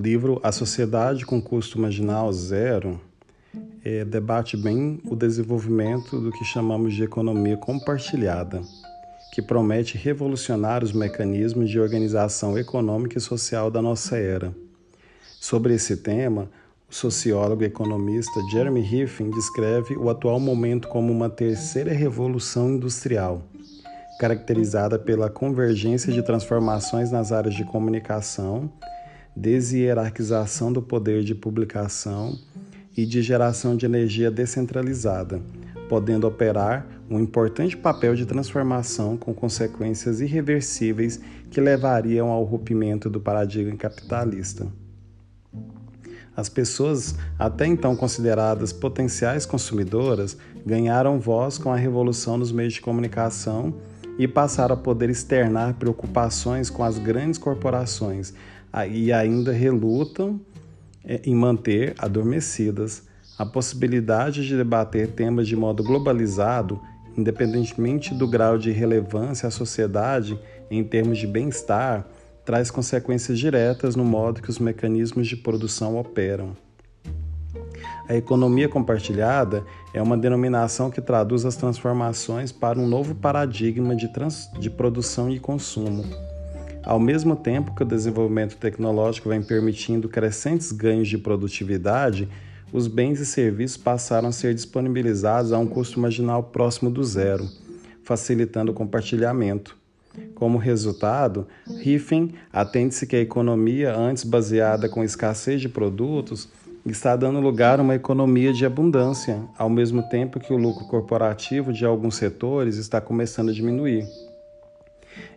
livro A Sociedade com Custo Marginal Zero é, debate bem o desenvolvimento do que chamamos de economia compartilhada, que promete revolucionar os mecanismos de organização econômica e social da nossa era. Sobre esse tema, o sociólogo e economista Jeremy Riffin descreve o atual momento como uma terceira revolução industrial, caracterizada pela convergência de transformações nas áreas de comunicação, deshierarquização do poder de publicação e de geração de energia descentralizada, podendo operar um importante papel de transformação com consequências irreversíveis que levariam ao rompimento do paradigma capitalista. As pessoas, até então consideradas potenciais consumidoras, ganharam voz com a revolução nos meios de comunicação e passaram a poder externar preocupações com as grandes corporações e ainda relutam é, em manter adormecidas a possibilidade de debater temas de modo globalizado, independentemente do grau de relevância à sociedade em termos de bem-estar traz consequências diretas no modo que os mecanismos de produção operam. A economia compartilhada é uma denominação que traduz as transformações para um novo paradigma de, de produção e consumo. Ao mesmo tempo que o desenvolvimento tecnológico vem permitindo crescentes ganhos de produtividade, os bens e serviços passaram a ser disponibilizados a um custo marginal próximo do zero, facilitando o compartilhamento. Como resultado, Riffen atende-se que a economia, antes baseada com escassez de produtos, está dando lugar a uma economia de abundância, ao mesmo tempo que o lucro corporativo de alguns setores está começando a diminuir.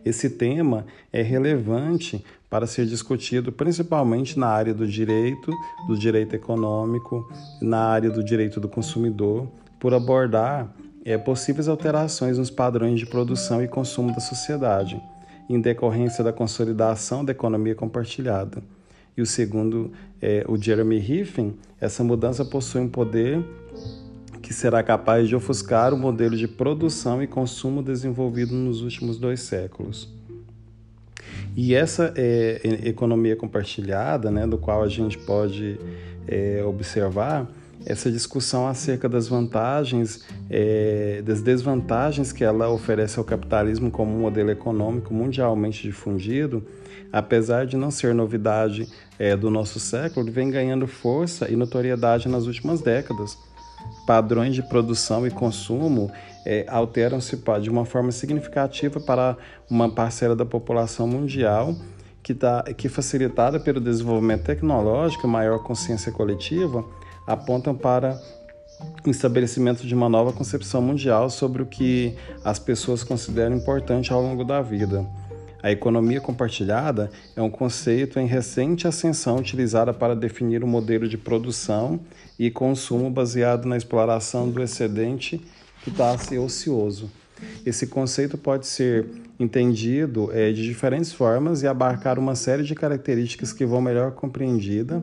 Esse tema é relevante para ser discutido principalmente na área do direito, do direito econômico, na área do direito do consumidor, por abordar é, possíveis alterações nos padrões de produção e consumo da sociedade, em decorrência da consolidação da economia compartilhada. E o segundo, é, o Jeremy Riffin, essa mudança possui um poder que será capaz de ofuscar o modelo de produção e consumo desenvolvido nos últimos dois séculos. E essa é, economia compartilhada, né, do qual a gente pode é, observar, essa discussão acerca das vantagens, é, das desvantagens que ela oferece ao capitalismo como um modelo econômico mundialmente difundido, apesar de não ser novidade é, do nosso século, vem ganhando força e notoriedade nas últimas décadas. Padrões de produção e consumo é, alteram-se de uma forma significativa para uma parcela da população mundial que, tá, que facilitada pelo desenvolvimento tecnológico e maior consciência coletiva, apontam para o estabelecimento de uma nova concepção mundial sobre o que as pessoas consideram importante ao longo da vida. A economia compartilhada é um conceito em recente ascensão utilizada para definir o um modelo de produção e consumo baseado na exploração do excedente que está-se ocioso. Esse conceito pode ser entendido é, de diferentes formas e abarcar uma série de características que vão melhor compreendida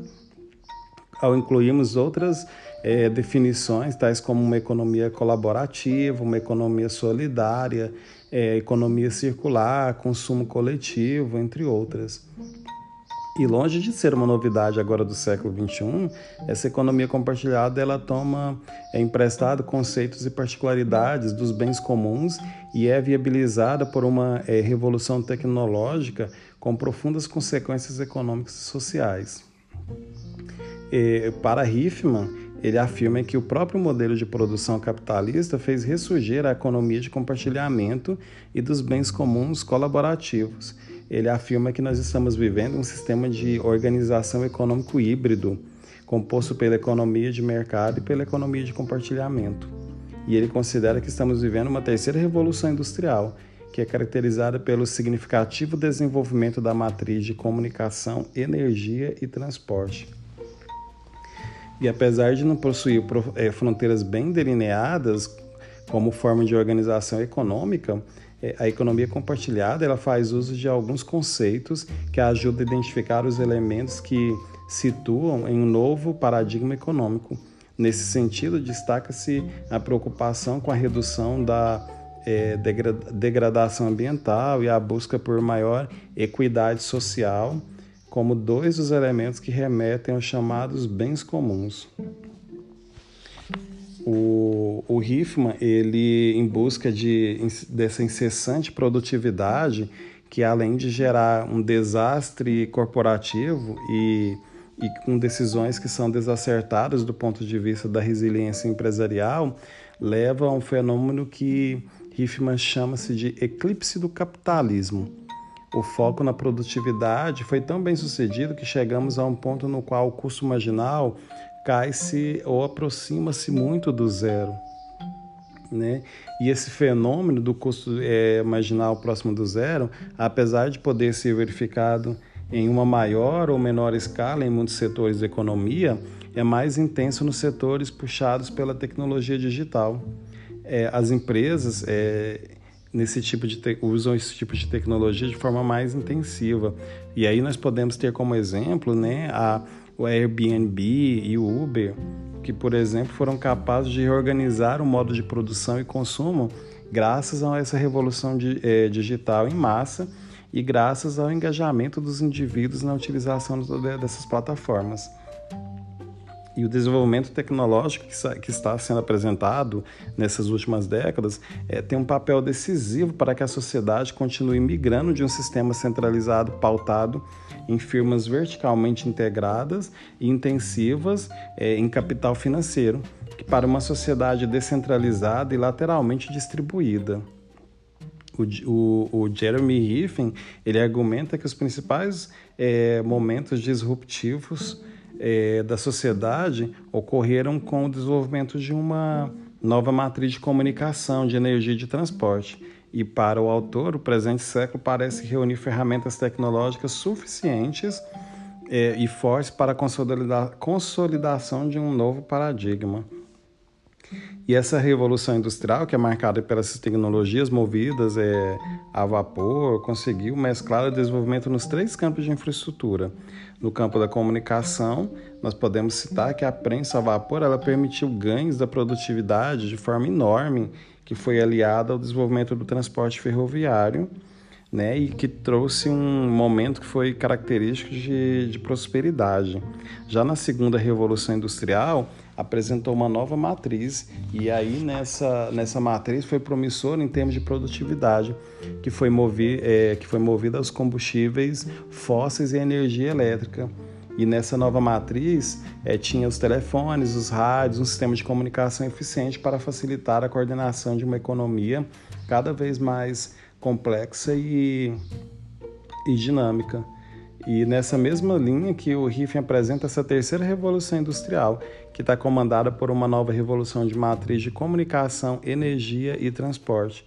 ao incluirmos outras é, definições, tais como uma economia colaborativa, uma economia solidária, é, economia circular, consumo coletivo, entre outras. E longe de ser uma novidade agora do século XXI, essa economia compartilhada ela toma é, emprestado conceitos e particularidades dos bens comuns e é viabilizada por uma é, revolução tecnológica com profundas consequências econômicas e sociais. E, para Riffman, ele afirma que o próprio modelo de produção capitalista fez ressurgir a economia de compartilhamento e dos bens comuns colaborativos. Ele afirma que nós estamos vivendo um sistema de organização econômico híbrido, composto pela economia de mercado e pela economia de compartilhamento. E ele considera que estamos vivendo uma terceira revolução industrial, que é caracterizada pelo significativo desenvolvimento da matriz de comunicação, energia e transporte. E apesar de não possuir é, fronteiras bem delineadas como forma de organização econômica, é, a economia compartilhada ela faz uso de alguns conceitos que ajudam a identificar os elementos que situam em um novo paradigma econômico. Nesse sentido, destaca-se a preocupação com a redução da é, degradação ambiental e a busca por maior equidade social como dois dos elementos que remetem aos chamados bens comuns. O, o ele, em busca de, dessa incessante produtividade, que além de gerar um desastre corporativo e, e com decisões que são desacertadas do ponto de vista da resiliência empresarial, leva a um fenômeno que Hiffman chama-se de eclipse do capitalismo. O foco na produtividade foi tão bem sucedido que chegamos a um ponto no qual o custo marginal cai-se ou aproxima-se muito do zero. Né? E esse fenômeno do custo é, marginal próximo do zero, apesar de poder ser verificado em uma maior ou menor escala em muitos setores da economia, é mais intenso nos setores puxados pela tecnologia digital. É, as empresas é, nesse tipo de usam esse tipo de tecnologia de forma mais intensiva. E aí nós podemos ter como exemplo né, a o Airbnb e o Uber, que, por exemplo, foram capazes de reorganizar o modo de produção e consumo graças a essa revolução de, é, digital em massa e graças ao engajamento dos indivíduos na utilização dessas plataformas. E o desenvolvimento tecnológico que está sendo apresentado nessas últimas décadas é, tem um papel decisivo para que a sociedade continue migrando de um sistema centralizado pautado em firmas verticalmente integradas e intensivas é, em capital financeiro, para uma sociedade descentralizada e lateralmente distribuída. O, o, o Jeremy Riffin ele argumenta que os principais é, momentos disruptivos é, da sociedade ocorreram com o desenvolvimento de uma nova matriz de comunicação, de energia e de transporte. E para o autor, o presente século parece reunir ferramentas tecnológicas suficientes é, e fortes para a consolida consolidação de um novo paradigma. E essa revolução industrial, que é marcada pelas tecnologias movidas é, a vapor, conseguiu mesclar o desenvolvimento nos três campos de infraestrutura. No campo da comunicação, nós podemos citar que a prensa a vapor ela permitiu ganhos da produtividade de forma enorme, que foi aliada ao desenvolvimento do transporte ferroviário, né, e que trouxe um momento que foi característico de, de prosperidade. Já na segunda revolução industrial, apresentou uma nova matriz e aí nessa, nessa matriz foi promissora em termos de produtividade, que foi, movi, é, que foi movida aos combustíveis fósseis e energia elétrica. E nessa nova matriz é, tinha os telefones, os rádios, um sistema de comunicação eficiente para facilitar a coordenação de uma economia cada vez mais complexa e, e dinâmica. E nessa mesma linha que o Riffin apresenta essa terceira revolução industrial, que está comandada por uma nova revolução de matriz de comunicação, energia e transporte,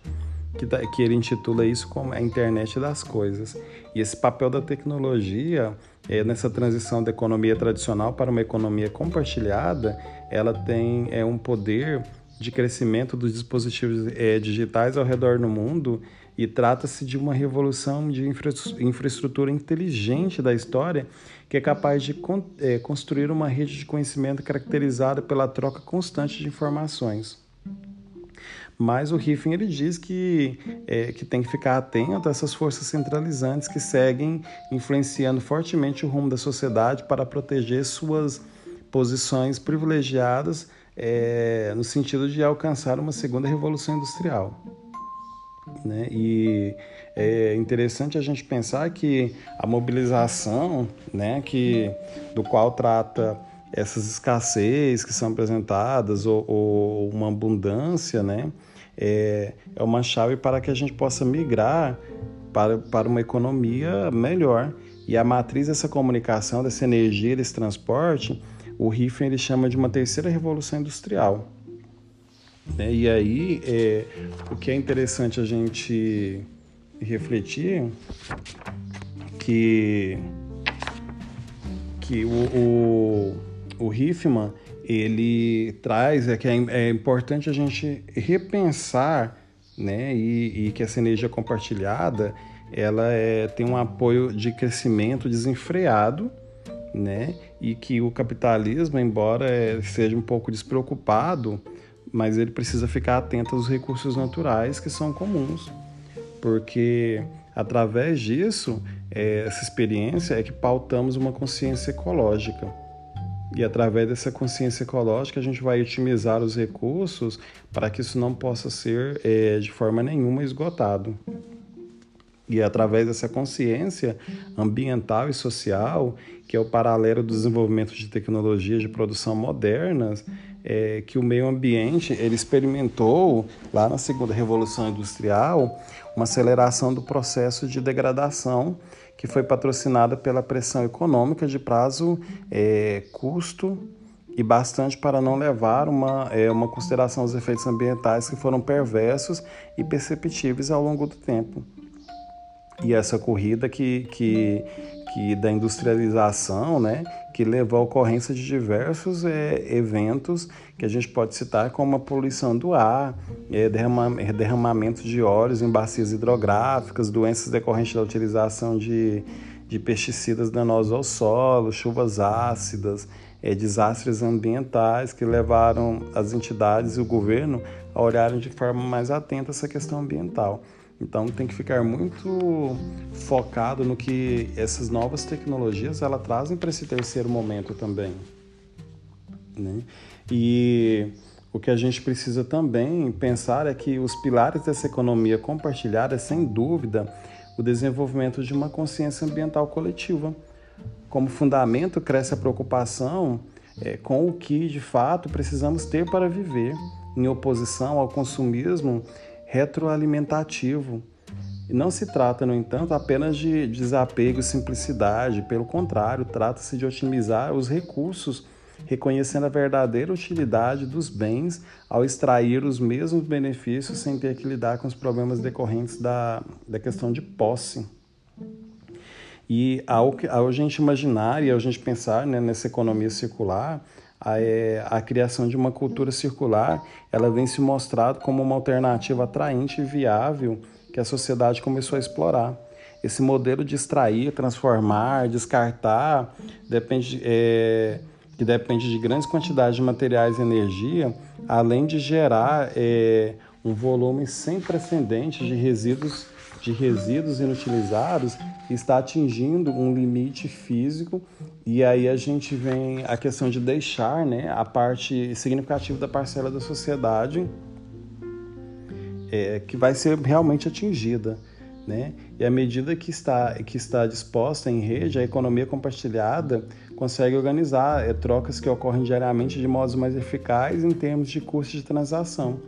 que, tá, que ele intitula isso como a internet das coisas. E esse papel da tecnologia é, nessa transição da economia tradicional para uma economia compartilhada, ela tem é, um poder de crescimento dos dispositivos é, digitais ao redor do mundo e trata-se de uma revolução de infra infraestrutura inteligente da história que é capaz de é, construir uma rede de conhecimento caracterizada pela troca constante de informações. Mas o Riffin ele diz que, é, que tem que ficar atento a essas forças centralizantes que seguem influenciando fortemente o rumo da sociedade para proteger suas posições privilegiadas é, no sentido de alcançar uma segunda revolução industrial. Né? E é interessante a gente pensar que a mobilização, né, que, do qual trata essas escassez que são apresentadas ou, ou uma abundância, né, é, é uma chave para que a gente possa migrar para, para uma economia melhor. E a matriz dessa comunicação, dessa energia, desse transporte, o Riffen ele chama de uma terceira revolução industrial. Né? E aí, é, o que é interessante a gente refletir que, que o, o, o Riffman ele traz é que é, é importante a gente repensar né, e, e que essa energia compartilhada ela é, tem um apoio de crescimento desenfreado né, e que o capitalismo, embora é, seja um pouco despreocupado, mas ele precisa ficar atento aos recursos naturais que são comuns, porque através disso é, essa experiência é que pautamos uma consciência ecológica. E através dessa consciência ecológica, a gente vai otimizar os recursos para que isso não possa ser é, de forma nenhuma esgotado. E é através dessa consciência ambiental e social, que é o paralelo do desenvolvimento de tecnologias de produção modernas, é, que o meio ambiente ele experimentou lá na segunda revolução industrial uma aceleração do processo de degradação que foi patrocinada pela pressão econômica de prazo é, custo e bastante para não levar uma, é, uma consideração dos efeitos ambientais que foram perversos e perceptíveis ao longo do tempo. E essa corrida que, que, que da industrialização, né, que levou à ocorrência de diversos é, eventos que a gente pode citar como a poluição do ar, é, derramamento de óleos em bacias hidrográficas, doenças decorrentes da utilização de, de pesticidas danosos ao solo, chuvas ácidas, é, desastres ambientais que levaram as entidades e o governo a olharem de forma mais atenta essa questão ambiental. Então tem que ficar muito focado no que essas novas tecnologias ela trazem para esse terceiro momento também. Né? E o que a gente precisa também pensar é que os pilares dessa economia compartilhada é, sem dúvida, o desenvolvimento de uma consciência ambiental coletiva. Como fundamento, cresce a preocupação é, com o que, de fato, precisamos ter para viver, em oposição ao consumismo retroalimentativo. Não se trata, no entanto, apenas de desapego e simplicidade, pelo contrário, trata-se de otimizar os recursos, reconhecendo a verdadeira utilidade dos bens ao extrair os mesmos benefícios sem ter que lidar com os problemas decorrentes da, da questão de posse. E ao, ao gente imaginar e ao gente pensar né, nessa economia circular, a, é, a criação de uma cultura circular ela vem se mostrado como uma alternativa atraente e viável que a sociedade começou a explorar. Esse modelo de extrair, transformar, descartar, depende, é, que depende de grandes quantidades de materiais e energia, além de gerar é, um volume sem precedentes de resíduos de resíduos inutilizados está atingindo um limite físico e aí a gente vem a questão de deixar né, a parte significativa da parcela da sociedade é, que vai ser realmente atingida. Né? E à medida que está, que está disposta em rede, a economia compartilhada consegue organizar é, trocas que ocorrem diariamente de modos mais eficazes em termos de custo de transação.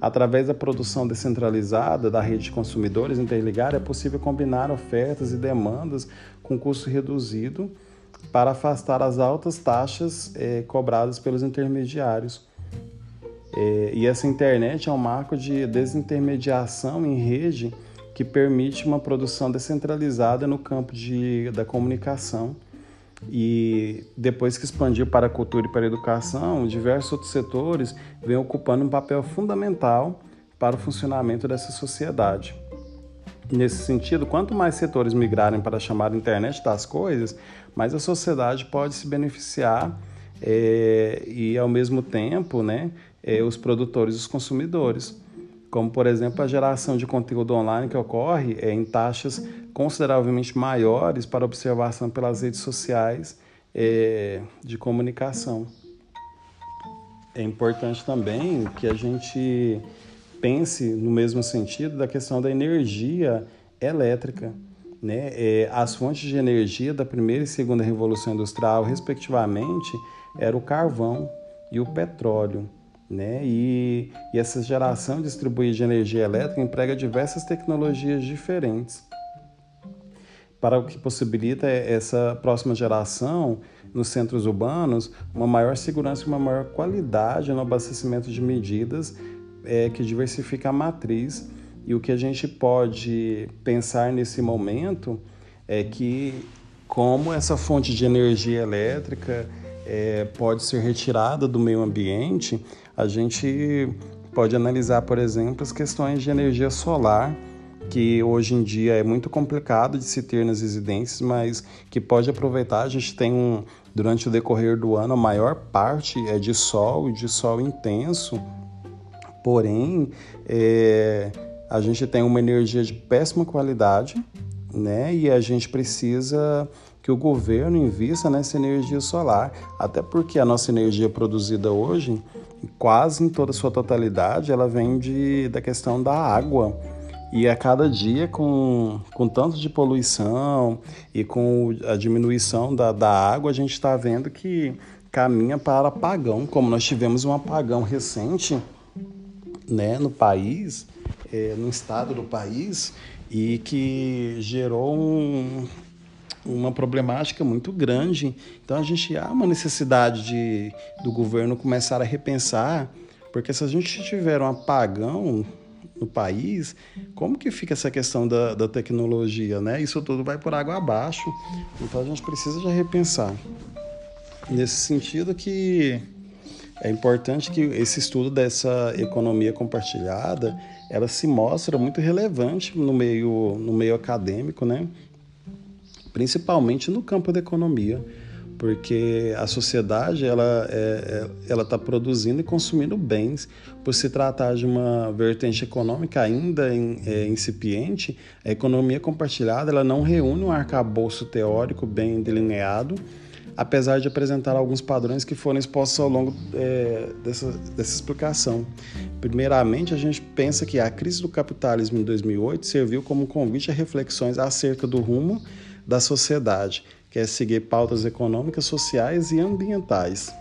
Através da produção descentralizada da rede de consumidores interligada, é possível combinar ofertas e demandas com custo reduzido para afastar as altas taxas é, cobradas pelos intermediários. É, e essa internet é um marco de desintermediação em rede que permite uma produção descentralizada no campo de, da comunicação e depois que expandiu para a cultura e para a educação, diversos outros setores vêm ocupando um papel fundamental para o funcionamento dessa sociedade. Nesse sentido, quanto mais setores migrarem para a chamada internet das coisas, mais a sociedade pode se beneficiar é, e, ao mesmo tempo, né, é, os produtores e os consumidores como por exemplo a geração de conteúdo online que ocorre é, em taxas consideravelmente maiores para observação pelas redes sociais é, de comunicação. É importante também que a gente pense no mesmo sentido da questão da energia elétrica. Né? É, as fontes de energia da primeira e segunda revolução industrial, respectivamente, era o carvão e o petróleo. Né? E, e essa geração distribuída de energia elétrica emprega diversas tecnologias diferentes para o que possibilita essa próxima geração nos centros urbanos uma maior segurança e uma maior qualidade no abastecimento de medidas é, que diversifica a matriz. E o que a gente pode pensar nesse momento é que como essa fonte de energia elétrica é, pode ser retirada do meio ambiente, a gente pode analisar, por exemplo, as questões de energia solar, que hoje em dia é muito complicado de se ter nas residências, mas que pode aproveitar. A gente tem um, durante o decorrer do ano, a maior parte é de sol e de sol intenso, porém, é, a gente tem uma energia de péssima qualidade, né? E a gente precisa que o governo invista nessa energia solar, até porque a nossa energia produzida hoje, quase em toda a sua totalidade, ela vem de, da questão da água. E a cada dia, com, com tanto de poluição e com a diminuição da, da água, a gente está vendo que caminha para apagão, como nós tivemos um apagão recente né, no país, é, no estado do país, e que gerou um, uma problemática muito grande. Então a gente há uma necessidade de, do governo começar a repensar, porque se a gente tiver um apagão no país, como que fica essa questão da, da tecnologia, né? Isso tudo vai por água abaixo. Então a gente precisa já repensar. Nesse sentido que é importante que esse estudo dessa economia compartilhada, ela se mostra muito relevante no meio, no meio acadêmico, né? Principalmente no campo da economia, porque a sociedade ela é, é ela está produzindo e consumindo bens por se tratar de uma vertente econômica ainda é, incipiente a economia compartilhada ela não reúne um arcabouço teórico bem delineado apesar de apresentar alguns padrões que foram expostos ao longo é, dessa, dessa explicação. Primeiramente, a gente pensa que a crise do capitalismo em 2008 serviu como convite a reflexões acerca do rumo da sociedade, que é seguir pautas econômicas, sociais e ambientais.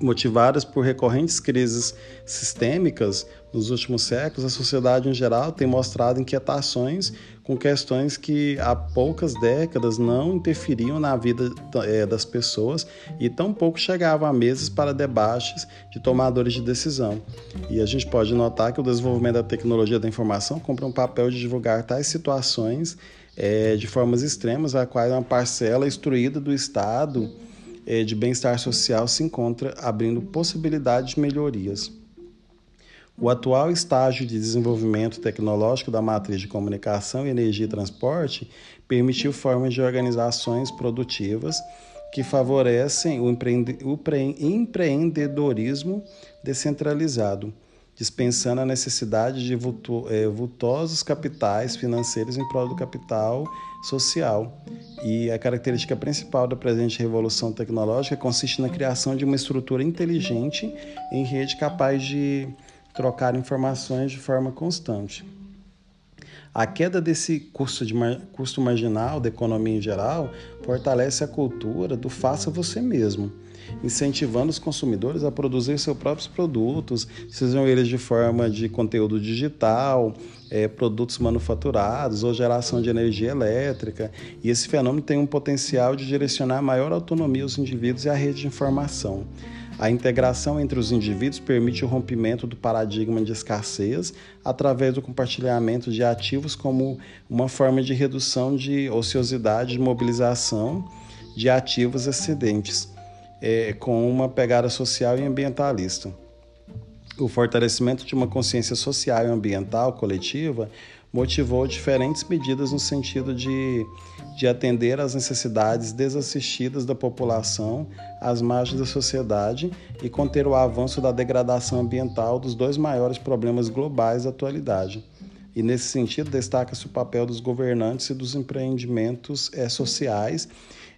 Motivadas por recorrentes crises sistêmicas nos últimos séculos, a sociedade em geral tem mostrado inquietações com questões que há poucas décadas não interferiam na vida é, das pessoas e tampouco chegavam a mesas para debates de tomadores de decisão. E a gente pode notar que o desenvolvimento da tecnologia da informação cumpre um papel de divulgar tais situações é, de formas extremas, a qual uma parcela instruída do Estado é, de bem-estar social se encontra abrindo possibilidades de melhorias. O atual estágio de desenvolvimento tecnológico da matriz de comunicação, energia e transporte permitiu formas de organizações produtivas que favorecem o, empreendedorismo descentralizado, dispensando a necessidade de é, vultosos capitais financeiros em prol do capital social. E a característica principal da presente revolução tecnológica consiste na criação de uma estrutura inteligente em rede capaz de trocar informações de forma constante. A queda desse custo, de, custo marginal da economia em geral fortalece a cultura do faça você mesmo, incentivando os consumidores a produzir seus próprios produtos, sejam eles de forma de conteúdo digital, é, produtos manufaturados ou geração de energia elétrica. E esse fenômeno tem um potencial de direcionar maior autonomia aos indivíduos e à rede de informação. A integração entre os indivíduos permite o rompimento do paradigma de escassez através do compartilhamento de ativos como uma forma de redução de ociosidade e mobilização de ativos excedentes, é, com uma pegada social e ambientalista. O fortalecimento de uma consciência social e ambiental coletiva motivou diferentes medidas no sentido de, de atender às necessidades desassistidas da população às margens da sociedade e conter o avanço da degradação ambiental dos dois maiores problemas globais da atualidade. E, nesse sentido, destaca-se o papel dos governantes e dos empreendimentos é, sociais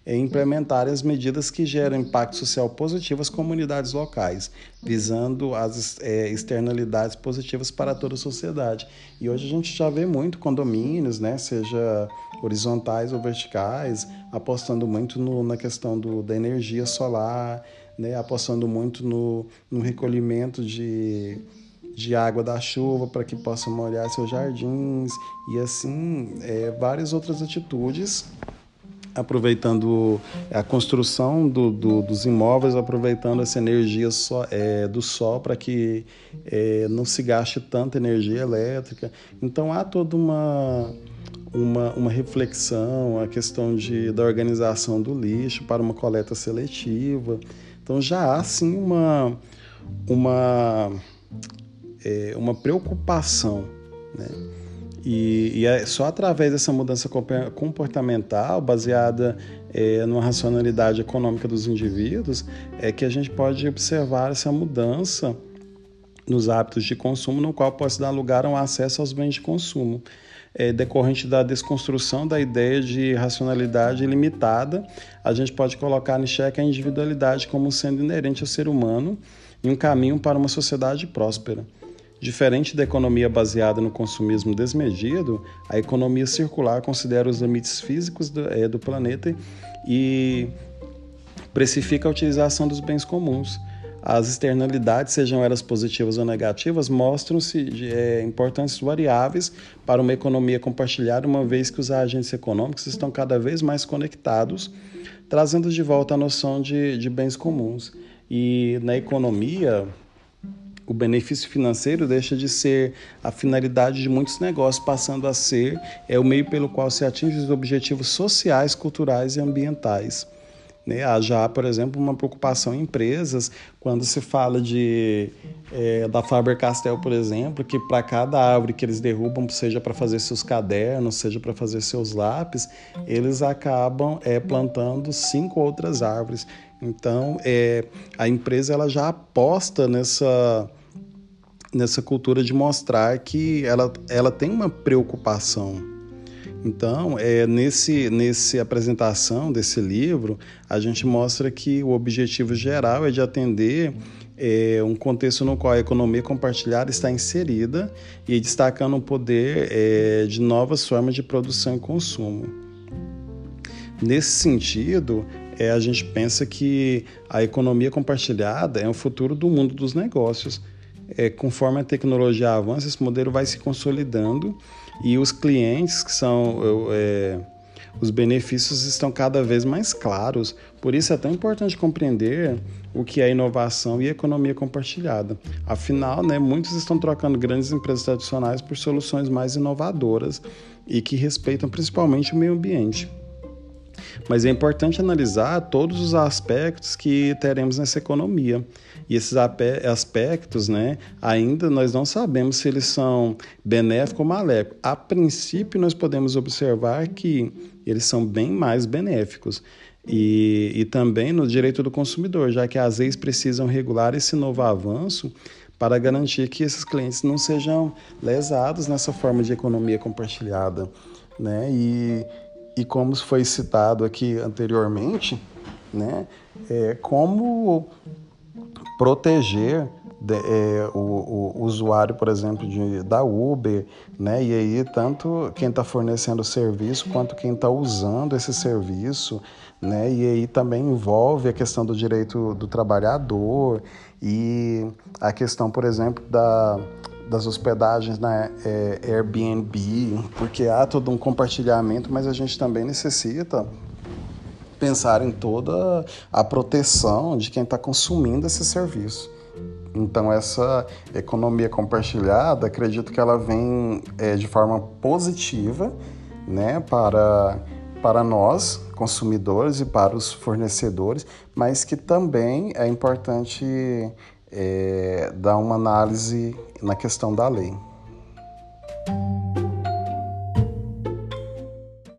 em implementar as medidas que geram impacto social positivo às comunidades locais, visando as é, externalidades positivas para toda a sociedade. E hoje a gente já vê muito condomínios, né, seja horizontais ou verticais, apostando muito no, na questão do, da energia solar, né, apostando muito no, no recolhimento de de água da chuva para que possa molhar seus jardins e assim é, várias outras atitudes aproveitando a construção do, do, dos imóveis, aproveitando essa energia so, é, do sol para que é, não se gaste tanta energia elétrica. Então há toda uma, uma, uma reflexão, a questão de, da organização do lixo para uma coleta seletiva. Então já há sim uma, uma é, uma preocupação. Né? E, e, é só através dessa mudança comportamental, baseada é, numa racionalidade econômica dos indivíduos, é que a gente pode observar essa mudança nos hábitos de consumo, no qual pode dar lugar ao acesso aos bens de consumo, é, decorrente da desconstrução da ideia de racionalidade limitada, a gente pode colocar em xeque a individualidade como sendo inerente ao ser humano e um caminho para uma sociedade próspera. Diferente da economia baseada no consumismo desmedido, a economia circular considera os limites físicos do, é, do planeta e precifica a utilização dos bens comuns as externalidades, sejam elas positivas ou negativas, mostram-se é, importantes variáveis para uma economia compartilhada, uma vez que os agentes econômicos estão cada vez mais conectados, trazendo de volta a noção de, de bens comuns. E na economia, o benefício financeiro deixa de ser a finalidade de muitos negócios, passando a ser é o meio pelo qual se atinge os objetivos sociais, culturais e ambientais. Né? Há já, por exemplo, uma preocupação em empresas quando se fala de é, da Faber-Castell, por exemplo, que para cada árvore que eles derrubam, seja para fazer seus cadernos, seja para fazer seus lápis, eles acabam é, plantando cinco outras árvores. Então, é, a empresa ela já aposta nessa nessa cultura de mostrar que ela, ela tem uma preocupação então, é, nesse, nesse apresentação desse livro, a gente mostra que o objetivo geral é de atender é, um contexto no qual a economia compartilhada está inserida e destacando o poder é, de novas formas de produção e consumo. Nesse sentido, é, a gente pensa que a economia compartilhada é o futuro do mundo dos negócios. É, conforme a tecnologia avança, esse modelo vai se consolidando e os clientes, que são é, os benefícios, estão cada vez mais claros. Por isso é tão importante compreender o que é inovação e economia compartilhada. Afinal, né, muitos estão trocando grandes empresas tradicionais por soluções mais inovadoras e que respeitam principalmente o meio ambiente. Mas é importante analisar todos os aspectos que teremos nessa economia. E esses aspectos, né, ainda nós não sabemos se eles são benéficos ou maléficos. A princípio, nós podemos observar que eles são bem mais benéficos. E, e também no direito do consumidor, já que as leis precisam regular esse novo avanço para garantir que esses clientes não sejam lesados nessa forma de economia compartilhada. Né? E, e como foi citado aqui anteriormente, né, é, como proteger de, é, o, o, usuário, por exemplo, de, da Uber, né? E aí tanto quem está fornecendo o serviço quanto quem está usando esse serviço, né? E aí também envolve a questão do direito do trabalhador e a questão, por exemplo, da, das hospedagens na é, Airbnb, porque há todo um compartilhamento, mas a gente também necessita pensar em toda a proteção de quem está consumindo esse serviço. Então, essa economia compartilhada, acredito que ela vem é, de forma positiva né, para, para nós, consumidores, e para os fornecedores, mas que também é importante é, dar uma análise na questão da lei.